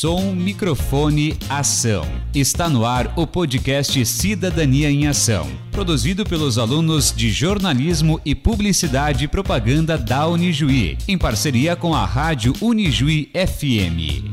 som, microfone, ação. Está no ar o podcast Cidadania em Ação, produzido pelos alunos de jornalismo e publicidade e propaganda da Unijuí, em parceria com a Rádio Unijuí FM.